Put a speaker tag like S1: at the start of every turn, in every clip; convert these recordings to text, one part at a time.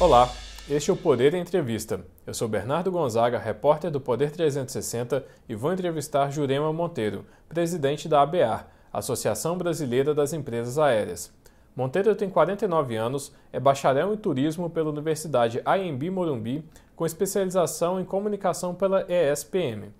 S1: Olá, este é o Poder Entrevista. Eu sou Bernardo Gonzaga, repórter do Poder 360 e vou entrevistar Jurema Monteiro, presidente da ABAR, Associação Brasileira das Empresas Aéreas. Monteiro tem 49 anos, é bacharel em turismo pela Universidade AMB Morumbi, com especialização em comunicação pela ESPM.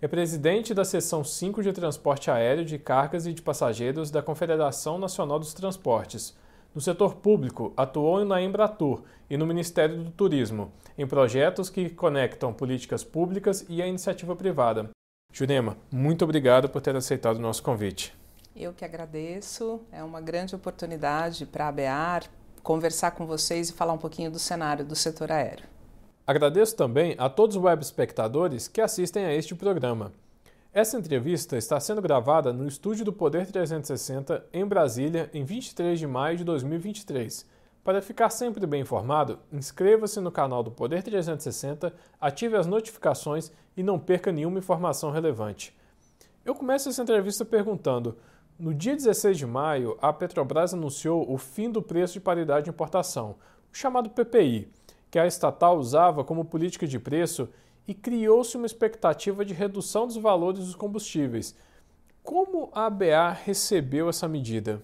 S1: É presidente da seção 5 de transporte aéreo de cargas e de passageiros da Confederação Nacional dos Transportes. No setor público, atuou na Embratur e no Ministério do Turismo, em projetos que conectam políticas públicas e a iniciativa privada. Jurema, muito obrigado por ter aceitado o nosso convite.
S2: Eu que agradeço. É uma grande oportunidade para a ABEAR conversar com vocês e falar um pouquinho do cenário do setor aéreo.
S1: Agradeço também a todos os web espectadores que assistem a este programa. Essa entrevista está sendo gravada no estúdio do Poder 360 em Brasília em 23 de maio de 2023. Para ficar sempre bem informado, inscreva-se no canal do Poder 360, ative as notificações e não perca nenhuma informação relevante. Eu começo essa entrevista perguntando: no dia 16 de maio, a Petrobras anunciou o fim do preço de paridade de importação, o chamado PPI, que a estatal usava como política de preço e criou-se uma expectativa de redução dos valores dos combustíveis. Como a ABA recebeu essa medida?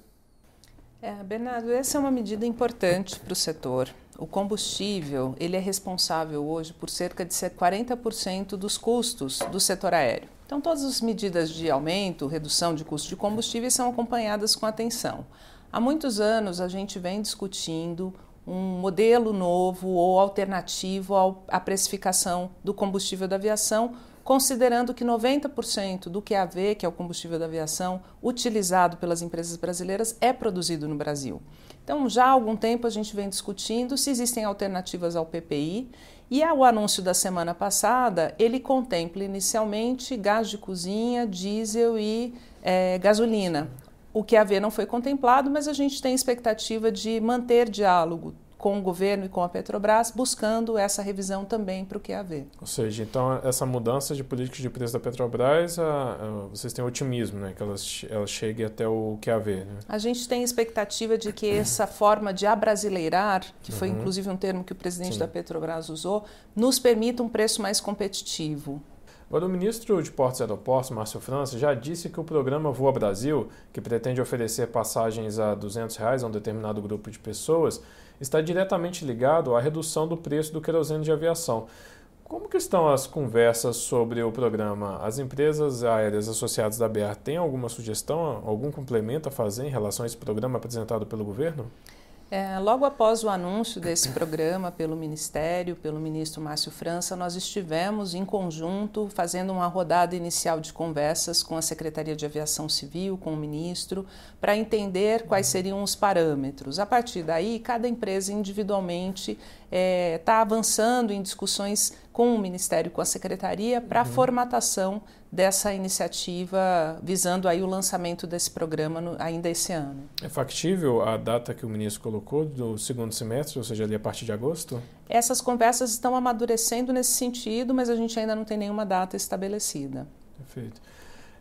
S2: É, Bernardo, essa é uma medida importante para o setor. O combustível ele é responsável hoje por cerca de 40% dos custos do setor aéreo. Então, todas as medidas de aumento, redução de custo de combustíveis são acompanhadas com atenção. Há muitos anos a gente vem discutindo um modelo novo ou alternativo à precificação do combustível da aviação, considerando que 90% do QAV, que é o combustível da aviação, utilizado pelas empresas brasileiras, é produzido no Brasil. Então, já há algum tempo a gente vem discutindo se existem alternativas ao PPI e o anúncio da semana passada, ele contempla inicialmente gás de cozinha, diesel e é, gasolina. O que haver não foi contemplado, mas a gente tem expectativa de manter diálogo com o governo e com a Petrobras, buscando essa revisão também para o que haver.
S1: Ou seja, então essa mudança de política de preço da Petrobras, a, a, vocês têm otimismo, né, que ela, ela chegue até o que haver. Né?
S2: A gente tem expectativa de que essa forma de abrasileirar, que foi uhum. inclusive um termo que o presidente Sim. da Petrobras usou, nos permita um preço mais competitivo.
S1: Agora, o ministro de Portos e Aeroportos, Márcio França, já disse que o programa Voa Brasil, que pretende oferecer passagens a 200 reais a um determinado grupo de pessoas, está diretamente ligado à redução do preço do querosene de aviação. Como que estão as conversas sobre o programa? As empresas aéreas associadas da BR têm alguma sugestão, algum complemento a fazer em relação a esse programa apresentado pelo governo?
S2: É, logo após o anúncio desse programa pelo Ministério, pelo ministro Márcio França, nós estivemos em conjunto fazendo uma rodada inicial de conversas com a Secretaria de Aviação Civil, com o ministro, para entender quais seriam os parâmetros. A partir daí, cada empresa individualmente está é, tá avançando em discussões com o Ministério, com a Secretaria, para a uhum. formatação dessa iniciativa, visando aí o lançamento desse programa no, ainda esse ano.
S1: É factível a data que o ministro colocou do segundo semestre, ou seja, ali a partir de agosto?
S2: Essas conversas estão amadurecendo nesse sentido, mas a gente ainda não tem nenhuma data estabelecida.
S1: Perfeito.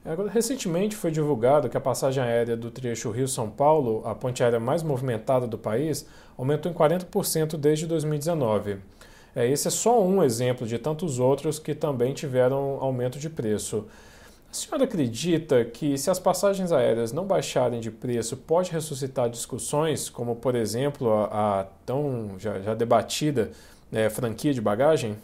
S1: Agora, recentemente foi divulgado que a passagem aérea do trecho Rio-São Paulo, a ponte aérea mais movimentada do país, aumentou em 40% desde 2019. É, esse é só um exemplo de tantos outros que também tiveram aumento de preço. A senhora acredita que se as passagens aéreas não baixarem de preço, pode ressuscitar discussões, como por exemplo a, a tão já, já debatida é, franquia de bagagem?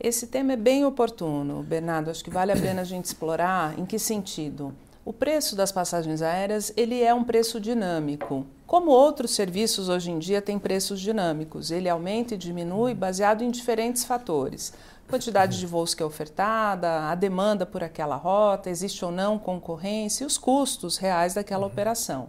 S2: Esse tema é bem oportuno, Bernardo. Acho que vale a pena a gente explorar. Em que sentido? O preço das passagens aéreas ele é um preço dinâmico. Como outros serviços hoje em dia têm preços dinâmicos, ele aumenta e diminui baseado em diferentes fatores. Quantidade de voos que é ofertada, a demanda por aquela rota, existe ou não concorrência e os custos reais daquela operação.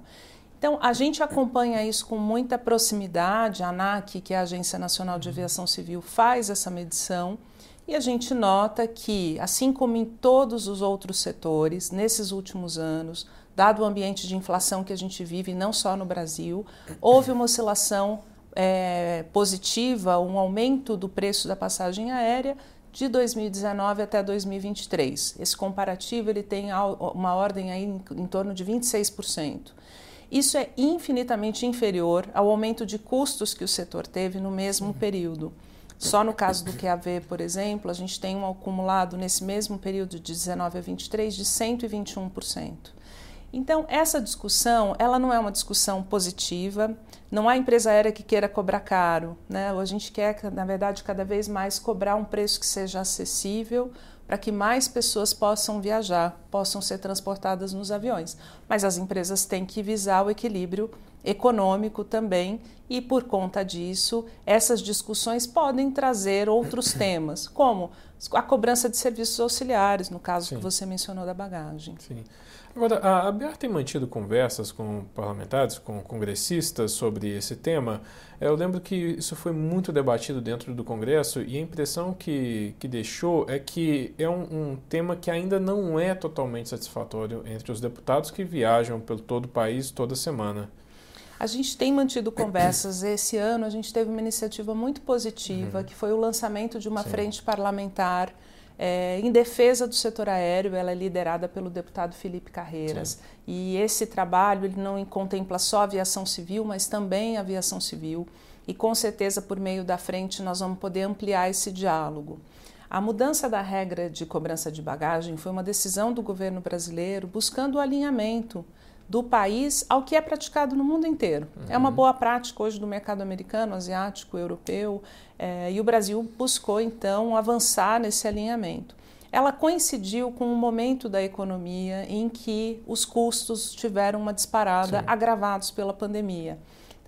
S2: Então, a gente acompanha isso com muita proximidade. A ANAC, que é a Agência Nacional de Aviação Civil, faz essa medição e a gente nota que, assim como em todos os outros setores, nesses últimos anos, dado o ambiente de inflação que a gente vive, não só no Brasil, houve uma oscilação é, positiva, um aumento do preço da passagem aérea de 2019 até 2023. Esse comparativo ele tem uma ordem aí em, em torno de 26%. Isso é infinitamente inferior ao aumento de custos que o setor teve no mesmo período. Só no caso do QAV, por exemplo, a gente tem um acumulado nesse mesmo período de 19 a 23 de 121%. Então, essa discussão, ela não é uma discussão positiva, não há empresa aérea que queira cobrar caro, né? A gente quer, na verdade, cada vez mais cobrar um preço que seja acessível para que mais pessoas possam viajar, possam ser transportadas nos aviões. Mas as empresas têm que visar o equilíbrio econômico também, e por conta disso, essas discussões podem trazer outros temas, como a cobrança de serviços auxiliares, no caso Sim. que você mencionou da bagagem.
S1: Sim. Agora, a ABR tem mantido conversas com parlamentares, com congressistas sobre esse tema. Eu lembro que isso foi muito debatido dentro do Congresso e a impressão que, que deixou é que é um, um tema que ainda não é totalmente satisfatório entre os deputados que viajam pelo todo o país toda semana.
S2: A gente tem mantido conversas. Esse ano a gente teve uma iniciativa muito positiva, uhum. que foi o lançamento de uma Sim. frente parlamentar é, em defesa do setor aéreo, ela é liderada pelo deputado Felipe Carreiras. Sim. E esse trabalho ele não contempla só a aviação civil, mas também a aviação civil. E com certeza, por meio da frente, nós vamos poder ampliar esse diálogo. A mudança da regra de cobrança de bagagem foi uma decisão do governo brasileiro buscando o alinhamento do país ao que é praticado no mundo inteiro. Uhum. É uma uhum. boa prática hoje do mercado americano, asiático, europeu, é, e o Brasil buscou então avançar nesse alinhamento. Ela coincidiu com um momento da economia em que os custos tiveram uma disparada, Sim. agravados pela pandemia.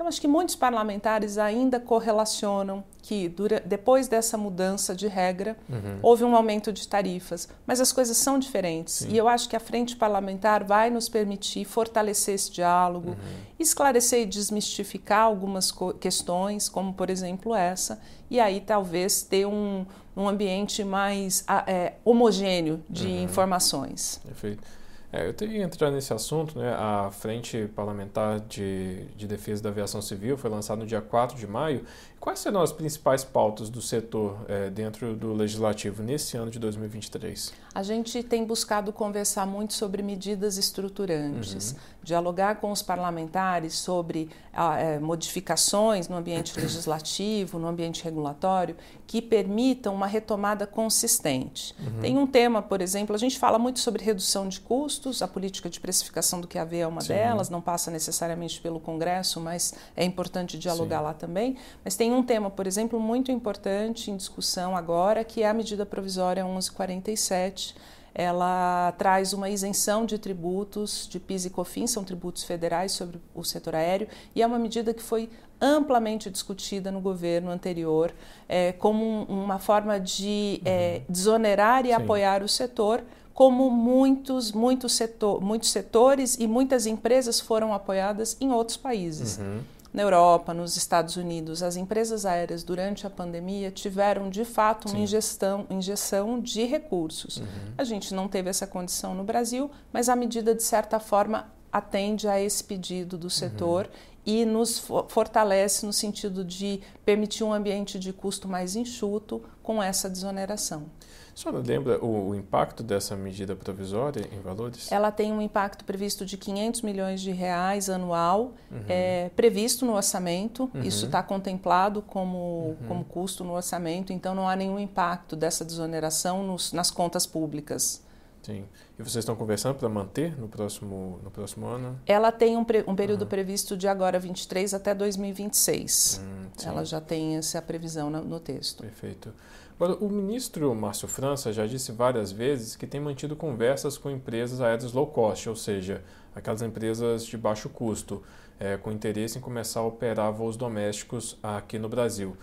S2: Então, acho que muitos parlamentares ainda correlacionam que dura, depois dessa mudança de regra uhum. houve um aumento de tarifas, mas as coisas são diferentes Sim. e eu acho que a frente parlamentar vai nos permitir fortalecer esse diálogo, uhum. esclarecer e desmistificar algumas questões, como por exemplo essa, e aí talvez ter um, um ambiente mais é, homogêneo de uhum. informações.
S1: Perfeito. É, eu teria que entrar nesse assunto, né? A Frente Parlamentar de, de Defesa da Aviação Civil foi lançada no dia 4 de maio. Quais serão as principais pautas do setor é, dentro do Legislativo nesse ano de 2023?
S2: A gente tem buscado conversar muito sobre medidas estruturantes, uhum. dialogar com os parlamentares sobre ah, é, modificações no ambiente legislativo, no ambiente regulatório, que permitam uma retomada consistente. Uhum. Tem um tema, por exemplo, a gente fala muito sobre redução de custos, a política de precificação do QAV é uma Sim. delas, não passa necessariamente pelo Congresso, mas é importante dialogar Sim. lá também. Mas tem um tema, por exemplo, muito importante em discussão agora, que é a medida provisória 1147 ela traz uma isenção de tributos de PIS e COFINS, são tributos federais sobre o setor aéreo, e é uma medida que foi amplamente discutida no governo anterior é, como um, uma forma de é, uhum. desonerar e Sim. apoiar o setor, como muitos, muitos, setor, muitos setores e muitas empresas foram apoiadas em outros países. Uhum na Europa, nos Estados Unidos, as empresas aéreas durante a pandemia tiveram de fato uma ingestão, injeção de recursos. Uhum. A gente não teve essa condição no Brasil, mas a medida de certa forma atende a esse pedido do setor uhum. E nos fortalece no sentido de permitir um ambiente de custo mais enxuto com essa desoneração.
S1: A senhora lembra o, o, impacto dessa medida provisória em valores?
S2: Ela tem um impacto previsto de 500 milhões de reais anual, uhum. é, previsto no orçamento. Uhum. Isso está contemplado como, uhum. como custo no orçamento, então não há nenhum impacto dessa desoneração nos, nas contas públicas.
S1: Sim. E vocês estão conversando para manter no próximo, no próximo ano?
S2: Ela tem um, um período previsto de agora 23 até 2026. Hum, Ela já tem essa previsão no, no texto.
S1: Perfeito. Agora, o ministro Márcio França já disse várias vezes que tem mantido conversas com empresas aéreas low cost, ou seja, aquelas empresas de baixo custo, é, com interesse em começar a operar voos domésticos aqui no Brasil.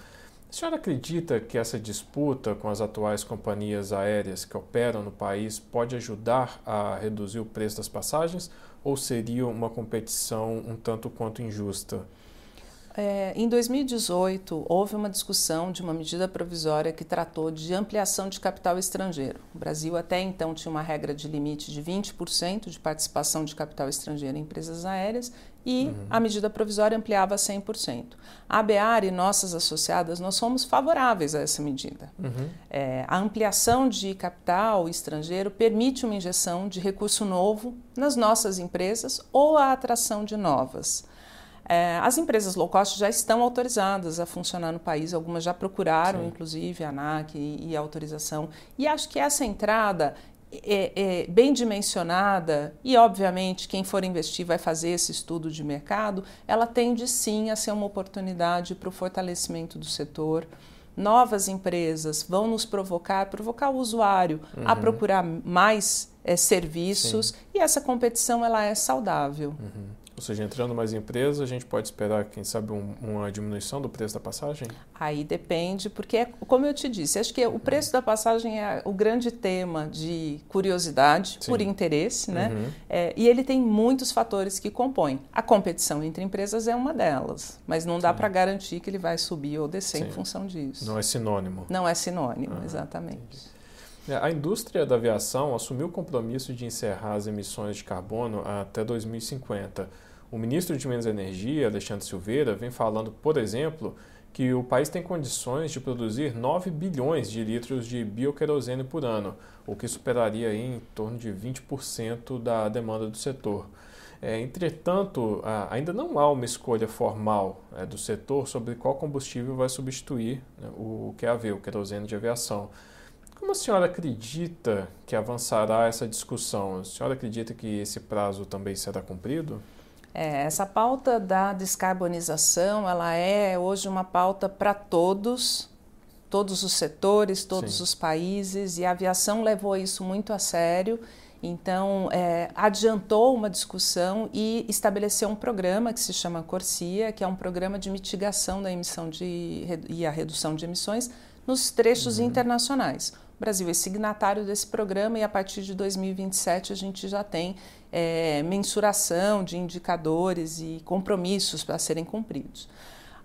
S1: A senhora acredita que essa disputa com as atuais companhias aéreas que operam no país pode ajudar a reduzir o preço das passagens ou seria uma competição um tanto quanto injusta?
S2: É, em 2018, houve uma discussão de uma medida provisória que tratou de ampliação de capital estrangeiro. O Brasil até então tinha uma regra de limite de 20% de participação de capital estrangeiro em empresas aéreas e uhum. a medida provisória ampliava a 100%. A ABAR e nossas associadas, nós somos favoráveis a essa medida. Uhum. É, a ampliação de capital estrangeiro permite uma injeção de recurso novo nas nossas empresas ou a atração de novas. É, as empresas low cost já estão autorizadas a funcionar no país, algumas já procuraram, Sim. inclusive, a ANAC e, e, a autorização. E acho que essa entrada é, é, bem dimensionada, e obviamente quem for investir vai fazer esse estudo de mercado, ela tende sim a ser uma oportunidade para o fortalecimento do setor novas empresas vão nos provocar, provocar o usuário uhum. a procurar mais é, serviços Sim. e essa competição ela é saudável.
S1: Uhum. Ou seja, entrando mais empresas, a gente pode esperar, quem sabe, um, uma diminuição do preço da passagem?
S2: Aí depende, porque, como eu te disse, acho que o preço da passagem é o grande tema de curiosidade, Sim. por interesse, né? Uhum. É, e ele tem muitos fatores que compõem. A competição entre empresas é uma delas, mas não dá para garantir que ele vai subir ou descer Sim. em função disso.
S1: Não é sinônimo.
S2: Não é sinônimo, uhum. exatamente. Entendi.
S1: É, a indústria da aviação assumiu o compromisso de encerrar as emissões de carbono até 2050. O ministro de Minas e Energia, Alexandre Silveira, vem falando, por exemplo, que o país tem condições de produzir 9 bilhões de litros de bioquerosene por ano, o que superaria em torno de 20% da demanda do setor. É, entretanto, ainda não há uma escolha formal é, do setor sobre qual combustível vai substituir né, o QAV, o querosene de aviação. Como a senhora acredita que avançará essa discussão? A senhora acredita que esse prazo também será cumprido?
S2: É, essa pauta da descarbonização, ela é hoje uma pauta para todos, todos os setores, todos Sim. os países, e a aviação levou isso muito a sério. Então, é, adiantou uma discussão e estabeleceu um programa que se chama Corsia, que é um programa de mitigação da emissão de, e a redução de emissões nos trechos uhum. internacionais. O Brasil é signatário desse programa e a partir de 2027 a gente já tem é, mensuração de indicadores e compromissos para serem cumpridos.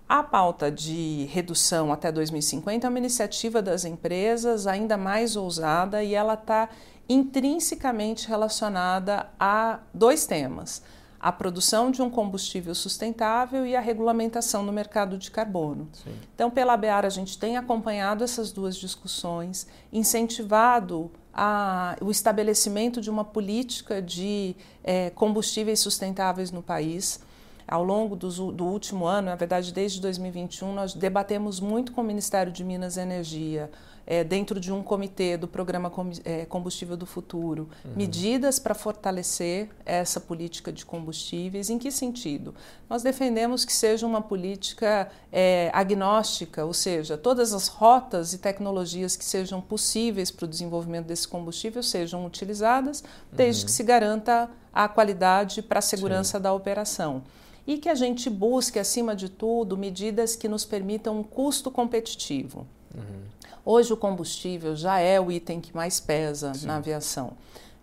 S2: A pauta de redução até 2050 é uma iniciativa das empresas ainda mais ousada e ela está intrinsecamente relacionada a dois temas a produção de um combustível sustentável e a regulamentação no mercado de carbono. Sim. Então, pela BEAR, a gente tem acompanhado essas duas discussões, incentivado a, o estabelecimento de uma política de é, combustíveis sustentáveis no país. Ao longo do, do, último ano, na verdade, desde 2021, nós debatemos muito com o Ministério de Minas e Energia é, dentro de um comitê do programa é, Combustível do Futuro, uhum. medidas para fortalecer essa política de combustíveis. Em que sentido? Nós defendemos que seja uma política é, agnóstica, ou seja, todas as rotas e tecnologias que sejam possíveis para o desenvolvimento desse combustível sejam utilizadas, desde uhum. que se garanta a qualidade para a segurança Sim. da operação e que a gente busque, acima de tudo, medidas que nos permitam um custo competitivo. Uhum. Hoje o combustível já é o item que mais pesa Sim. na aviação.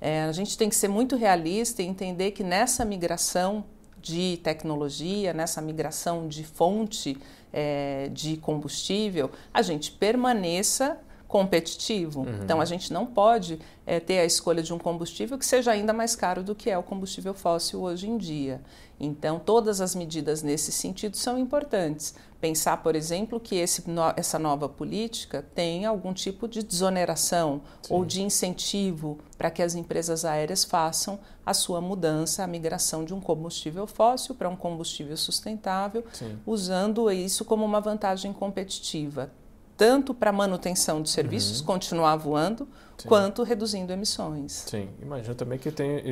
S2: É, a gente tem que ser muito realista e entender que nessa migração de tecnologia, nessa migração de fonte é, de combustível, a gente permaneça competitivo. Uhum. Então a gente não pode é, ter a escolha de um combustível que seja ainda mais caro do que é o combustível fóssil hoje em dia. Então todas as medidas nesse sentido são importantes. Pensar, por exemplo, que esse, essa nova política tem algum tipo de desoneração Sim. ou de incentivo para que as empresas aéreas façam a sua mudança, a migração de um combustível fóssil para um combustível sustentável, Sim. usando isso como uma vantagem competitiva tanto para manutenção de serviços, uhum. continuar voando, Sim. quanto reduzindo emissões.
S1: Sim, imagino também que tem,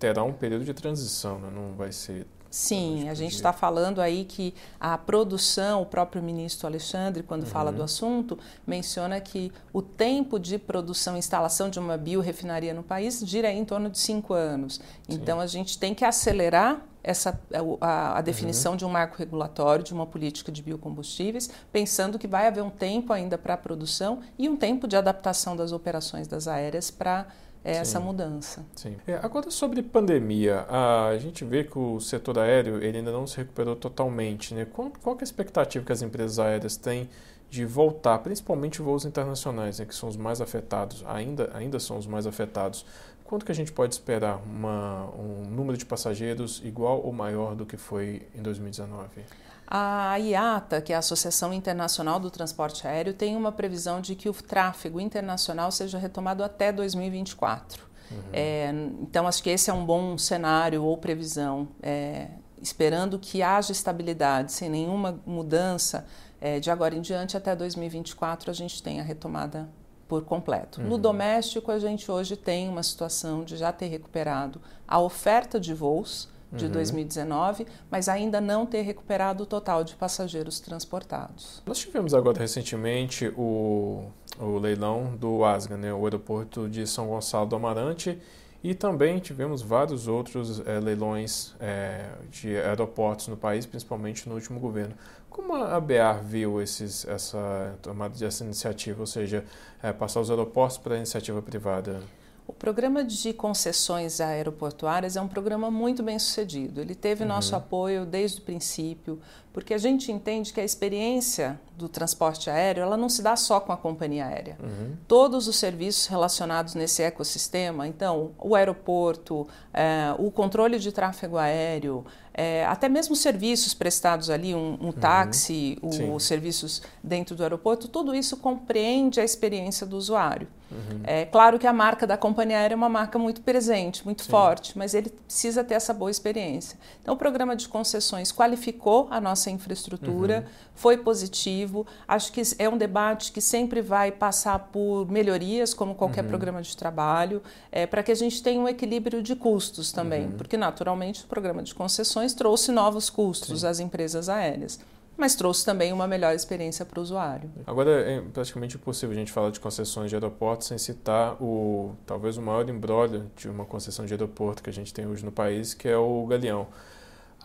S1: terá um período de transição, né? não vai ser
S2: Sim, a gente está falando aí que a produção, o próprio ministro Alexandre, quando uhum. fala do assunto, menciona que o tempo de produção e instalação de uma biorefinaria no país gira em torno de cinco anos. Sim. Então a gente tem que acelerar essa, a, a definição uhum. de um marco regulatório, de uma política de biocombustíveis, pensando que vai haver um tempo ainda para a produção e um tempo de adaptação das operações das aéreas para é essa mudança.
S1: Sim. É, agora sobre pandemia, a gente vê que o setor aéreo ele ainda não se recuperou totalmente. Né? Qual, qual é a expectativa que as empresas aéreas têm de voltar, principalmente voos internacionais, né, que são os mais afetados, ainda, ainda são os mais afetados. Quanto que a gente pode esperar uma, um número de passageiros igual ou maior do que foi em 2019?
S2: A IATA, que é a Associação Internacional do Transporte Aéreo, tem uma previsão de que o tráfego internacional seja retomado até 2024. Uhum. É, então, acho que esse é um bom cenário ou previsão, é, esperando que haja estabilidade, sem nenhuma mudança, é, de agora em diante até 2024 a gente tem a retomada por completo. Uhum. No doméstico, a gente hoje tem uma situação de já ter recuperado a oferta de voos de uhum. 2019, mas ainda não ter recuperado o total de passageiros transportados.
S1: Nós tivemos agora recentemente o, o leilão do ASGA, né, o aeroporto de São Gonçalo do Amarante, e também tivemos vários outros é, leilões é, de aeroportos no país, principalmente no último governo. Como a BR viu esses, essa tomada dessa iniciativa, ou seja, é, passar os aeroportos para a iniciativa privada?
S2: O programa de concessões aeroportuárias é um programa muito bem sucedido. Ele teve uhum. nosso apoio desde o princípio, porque a gente entende que a experiência do transporte aéreo ela não se dá só com a companhia aérea. Uhum. Todos os serviços relacionados nesse ecossistema, então o aeroporto, é, o controle de tráfego aéreo, é, até mesmo serviços prestados ali, um, um uhum. táxi, os serviços dentro do aeroporto, tudo isso compreende a experiência do usuário. Uhum. É claro que a marca da companhia aérea é uma marca muito presente, muito Sim. forte, mas ele precisa ter essa boa experiência. Então, o programa de concessões qualificou a nossa infraestrutura, uhum. foi positivo. Acho que é um debate que sempre vai passar por melhorias, como qualquer uhum. programa de trabalho, é, para que a gente tenha um equilíbrio de custos também, uhum. porque naturalmente o programa de concessões trouxe novos custos Sim. às empresas aéreas mas trouxe também uma melhor experiência para o usuário.
S1: Agora é praticamente impossível a gente falar de concessões de aeroportos sem citar o talvez o maior embrólio de uma concessão de aeroporto que a gente tem hoje no país, que é o Galeão.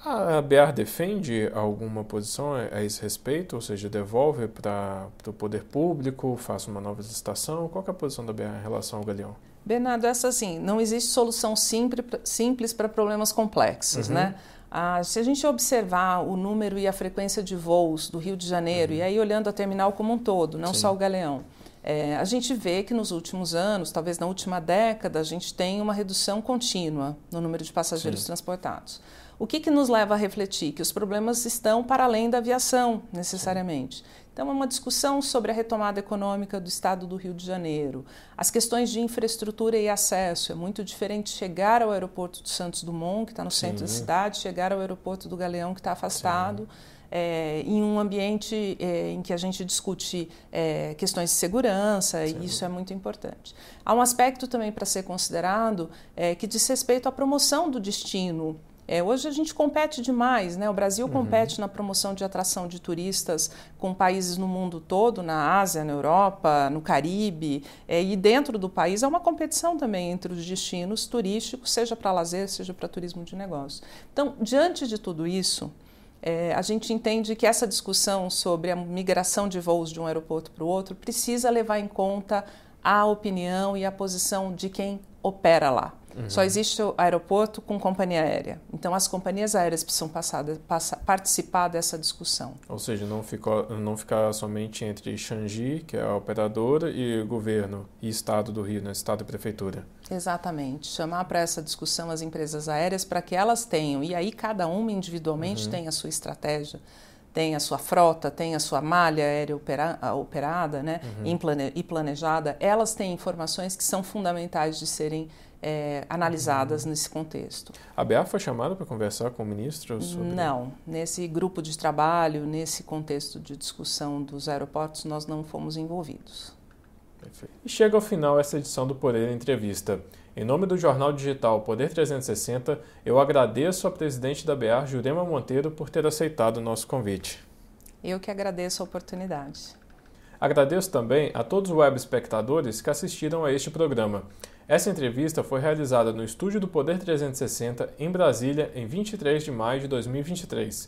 S1: A BR defende alguma posição a esse respeito, ou seja, devolve para o poder público, faça uma nova licitação? Qual é a posição da BR em relação ao Galeão?
S2: Bernardo, essa assim, não existe solução simples para problemas complexos, uhum. né? Ah, se a gente observar o número e a frequência de voos do Rio de Janeiro, uhum. e aí olhando a terminal como um todo, não Sim. só o Galeão, é, a gente vê que nos últimos anos, talvez na última década, a gente tem uma redução contínua no número de passageiros Sim. transportados. O que, que nos leva a refletir? Que os problemas estão para além da aviação, necessariamente. Então, é uma discussão sobre a retomada econômica do estado do Rio de Janeiro, as questões de infraestrutura e acesso. É muito diferente chegar ao aeroporto de Santos Dumont, que está no Sim. centro da cidade, chegar ao aeroporto do Galeão, que está afastado. É, em um ambiente é, em que a gente discute é, questões de segurança, Sim. e isso é muito importante. Há um aspecto também para ser considerado é, que diz respeito à promoção do destino é, hoje a gente compete demais, né? O Brasil uhum. compete na promoção de atração de turistas com países no mundo todo, na Ásia, na Europa, no Caribe, é, e dentro do país há uma competição também entre os destinos turísticos, seja para lazer, seja para turismo de negócio. Então, diante de tudo isso, é, a gente entende que essa discussão sobre a migração de voos de um aeroporto para o outro precisa levar em conta a opinião e a posição de quem opera lá. Uhum. Só existe o aeroporto com companhia aérea. Então, as companhias aéreas precisam passar, participar dessa discussão.
S1: Ou seja, não, ficou, não ficar somente entre Xangi, que é a operadora, e o governo e Estado do Rio, né? Estado e Prefeitura.
S2: Exatamente. Chamar para essa discussão as empresas aéreas para que elas tenham, e aí cada uma individualmente uhum. tem a sua estratégia tem a sua frota, tem a sua malha aérea opera, operada né, uhum. e planejada, elas têm informações que são fundamentais de serem é, analisadas uhum. nesse contexto.
S1: A BA foi chamada para conversar com o ministro sobre...
S2: Não, nesse grupo de trabalho, nesse contexto de discussão dos aeroportos, nós não fomos envolvidos.
S1: Perfeito. E chega ao final essa edição do Poder Entrevista. Em nome do jornal digital Poder 360, eu agradeço à presidente da BA, Jurema Monteiro, por ter aceitado o nosso convite.
S2: Eu que agradeço a oportunidade.
S1: Agradeço também a todos os web espectadores que assistiram a este programa. Essa entrevista foi realizada no estúdio do Poder 360 em Brasília em 23 de maio de 2023.